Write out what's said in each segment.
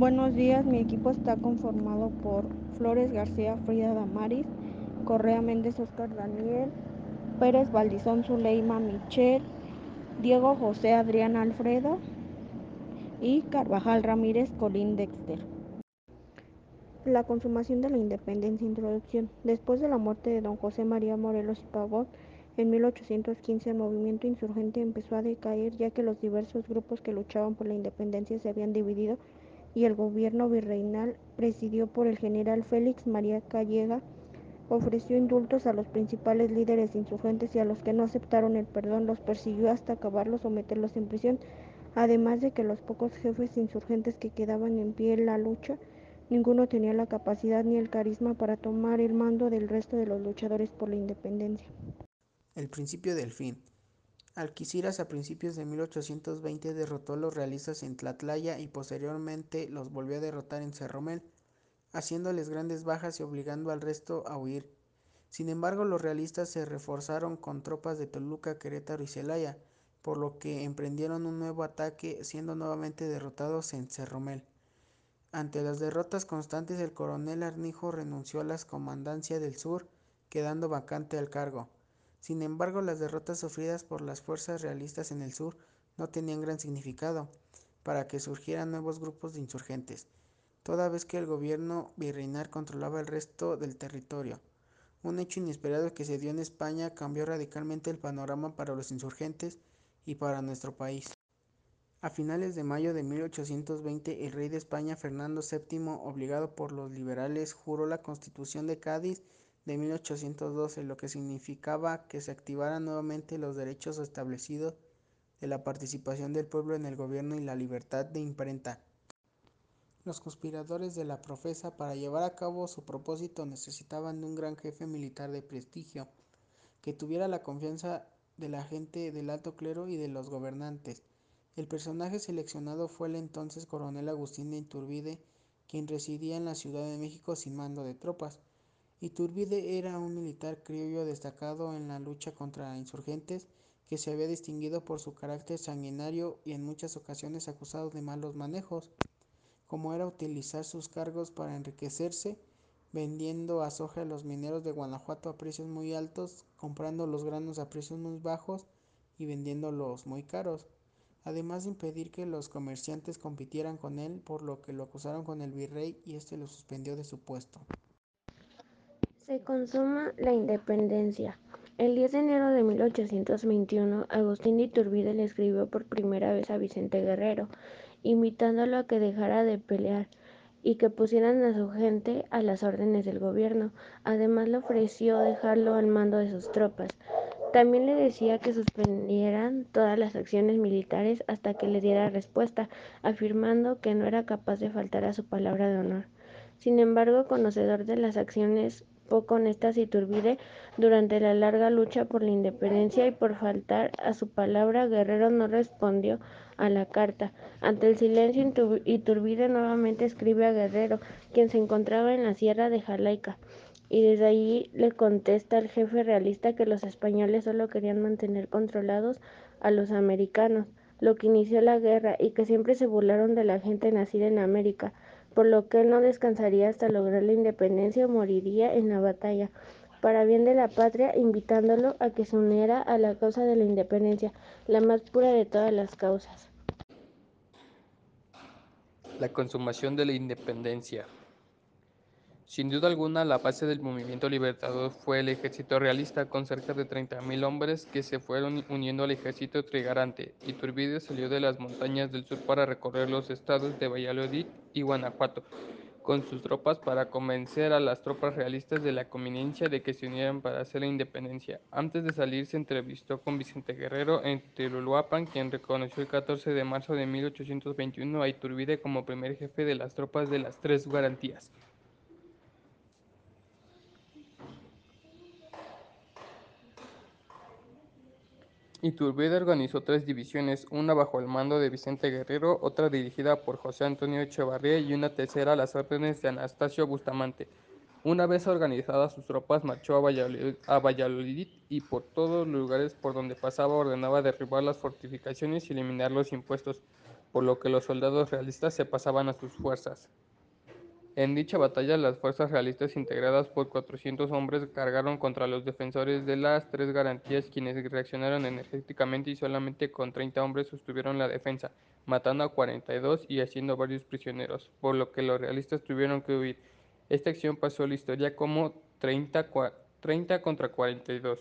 Buenos días, mi equipo está conformado por Flores García, Frida Damaris, Correa Méndez, Oscar Daniel, Pérez Valdizón, Zuleima Michel, Diego José Adrián Alfredo y Carvajal Ramírez Colín Dexter. La consumación de la independencia. Introducción. Después de la muerte de don José María Morelos y Pavón, en 1815 el movimiento insurgente empezó a decaer ya que los diversos grupos que luchaban por la independencia se habían dividido y el gobierno virreinal, presidido por el general Félix María Callega, ofreció indultos a los principales líderes insurgentes y a los que no aceptaron el perdón los persiguió hasta acabarlos o meterlos en prisión, además de que los pocos jefes insurgentes que quedaban en pie en la lucha, ninguno tenía la capacidad ni el carisma para tomar el mando del resto de los luchadores por la independencia. El principio del fin. Alquiciras a principios de 1820 derrotó a los realistas en Tlatlaya y posteriormente los volvió a derrotar en Cerromel, haciéndoles grandes bajas y obligando al resto a huir. Sin embargo, los realistas se reforzaron con tropas de Toluca, Querétaro y Celaya, por lo que emprendieron un nuevo ataque, siendo nuevamente derrotados en Cerromel. Ante las derrotas constantes, el coronel Arnijo renunció a la comandancia del sur, quedando vacante el cargo. Sin embargo, las derrotas sufridas por las fuerzas realistas en el sur no tenían gran significado para que surgieran nuevos grupos de insurgentes, toda vez que el gobierno virreinal controlaba el resto del territorio. Un hecho inesperado que se dio en España cambió radicalmente el panorama para los insurgentes y para nuestro país. A finales de mayo de 1820, el rey de España, Fernando VII, obligado por los liberales, juró la Constitución de Cádiz de 1812, lo que significaba que se activaran nuevamente los derechos establecidos de la participación del pueblo en el gobierno y la libertad de imprenta. Los conspiradores de la profesa para llevar a cabo su propósito necesitaban de un gran jefe militar de prestigio, que tuviera la confianza de la gente del alto clero y de los gobernantes. El personaje seleccionado fue el entonces coronel Agustín de Iturbide, quien residía en la Ciudad de México sin mando de tropas. Iturbide era un militar criollo destacado en la lucha contra insurgentes que se había distinguido por su carácter sanguinario y en muchas ocasiones acusado de malos manejos, como era utilizar sus cargos para enriquecerse, vendiendo a soja a los mineros de Guanajuato a precios muy altos, comprando los granos a precios muy bajos y vendiéndolos muy caros, además de impedir que los comerciantes compitieran con él, por lo que lo acusaron con el virrey y este lo suspendió de su puesto. Se consuma la independencia. El 10 de enero de 1821, Agustín de Iturbide le escribió por primera vez a Vicente Guerrero, invitándolo a que dejara de pelear y que pusieran a su gente a las órdenes del gobierno. Además le ofreció dejarlo al mando de sus tropas. También le decía que suspendieran todas las acciones militares hasta que le diera respuesta, afirmando que no era capaz de faltar a su palabra de honor. Sin embargo, conocedor de las acciones poco honestas Iturbide durante la larga lucha por la independencia y por faltar a su palabra, Guerrero no respondió a la carta. Ante el silencio, Iturbide nuevamente escribe a Guerrero, quien se encontraba en la sierra de Jalaica, y desde allí le contesta al jefe realista que los españoles solo querían mantener controlados a los americanos, lo que inició la guerra, y que siempre se burlaron de la gente nacida en América por lo que él no descansaría hasta lograr la independencia o moriría en la batalla, para bien de la patria, invitándolo a que se uniera a la causa de la independencia, la más pura de todas las causas. La consumación de la independencia. Sin duda alguna, la base del movimiento libertador fue el ejército realista, con cerca de 30.000 hombres que se fueron uniendo al ejército trigarante. Iturbide salió de las montañas del sur para recorrer los estados de Valladolid y Guanajuato con sus tropas para convencer a las tropas realistas de la conveniencia de que se unieran para hacer la independencia. Antes de salir se entrevistó con Vicente Guerrero en Teluluapan, quien reconoció el 14 de marzo de 1821 a Iturbide como primer jefe de las tropas de las tres garantías. Iturbide organizó tres divisiones, una bajo el mando de Vicente Guerrero, otra dirigida por José Antonio Echevarría y una tercera a las órdenes de Anastasio Bustamante. Una vez organizadas sus tropas, marchó a Valladolid, a Valladolid, y por todos los lugares por donde pasaba ordenaba derribar las fortificaciones y eliminar los impuestos. por lo que los soldados realistas se pasaban a sus fuerzas. En dicha batalla, las fuerzas realistas integradas por 400 hombres cargaron contra los defensores de las tres garantías quienes reaccionaron energéticamente y solamente con 30 hombres sostuvieron la defensa, matando a 42 y haciendo varios prisioneros, por lo que los realistas tuvieron que huir. Esta acción pasó a la historia como 30, 30 contra 42.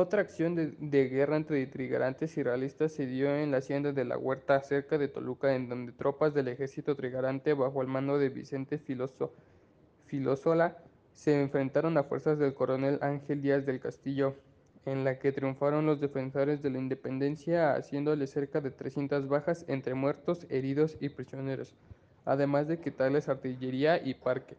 Otra acción de, guerra entre trigarantes y realistas se dio en la hacienda de la Huerta, cerca de Toluca, en donde tropas del ejército trigarante, bajo el mando de Vicente Filoso, Filosola, se enfrentaron a fuerzas del coronel Ángel Díaz del Castillo, en la que triunfaron los defensores de la independencia, haciéndole cerca de 300 bajas entre muertos, heridos y prisioneros, además de quitarles artillería y parque.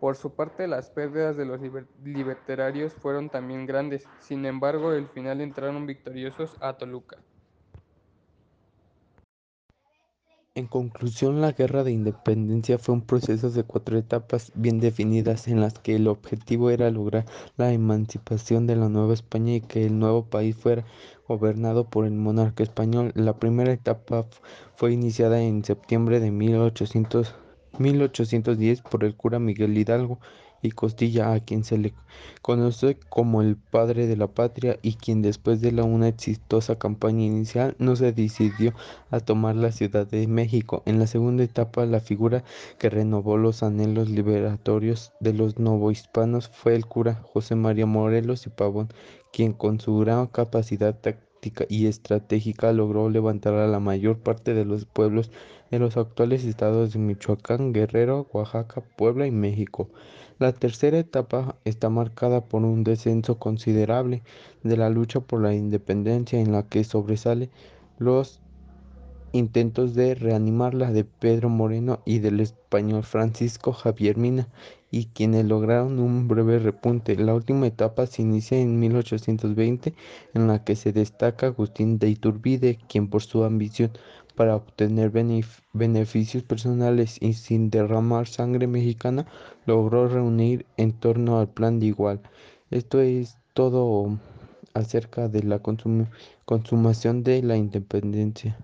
Por su parte, las pérdidas de los libertarios fueron también grandes, sin embargo, al final entraron victoriosos a Toluca. En conclusión, la Guerra de Independencia fue un proceso de cuatro etapas bien definidas en las que el objetivo era lograr la emancipación de la Nueva España y que el nuevo país fuera gobernado por el monarca español. La primera etapa fue iniciada en septiembre de 1800 1810 por el cura Miguel Hidalgo y Costilla, a quien se le conoce como el padre de la patria y quien después de la una exitosa campaña inicial no se decidió a tomar la Ciudad de México. En la segunda etapa, la figura que renovó los anhelos liberatorios de los novohispanos fue el cura José María Morelos y Pavón, quien con su gran capacidad y estratégica logró levantar a la mayor parte de los pueblos de los actuales estados de Michoacán, Guerrero, Oaxaca, Puebla y México. La tercera etapa está marcada por un descenso considerable de la lucha por la independencia en la que sobresale los intentos de reanimarla de Pedro Moreno y del español Francisco Javier Mina y quienes lograron un breve repunte. La última etapa se inicia en 1820 en la que se destaca Agustín de Iturbide, quien por su ambición para obtener beneficios personales y sin derramar sangre mexicana, logró reunir en torno al plan de igual. Esto es todo acerca de la consumación de la independencia.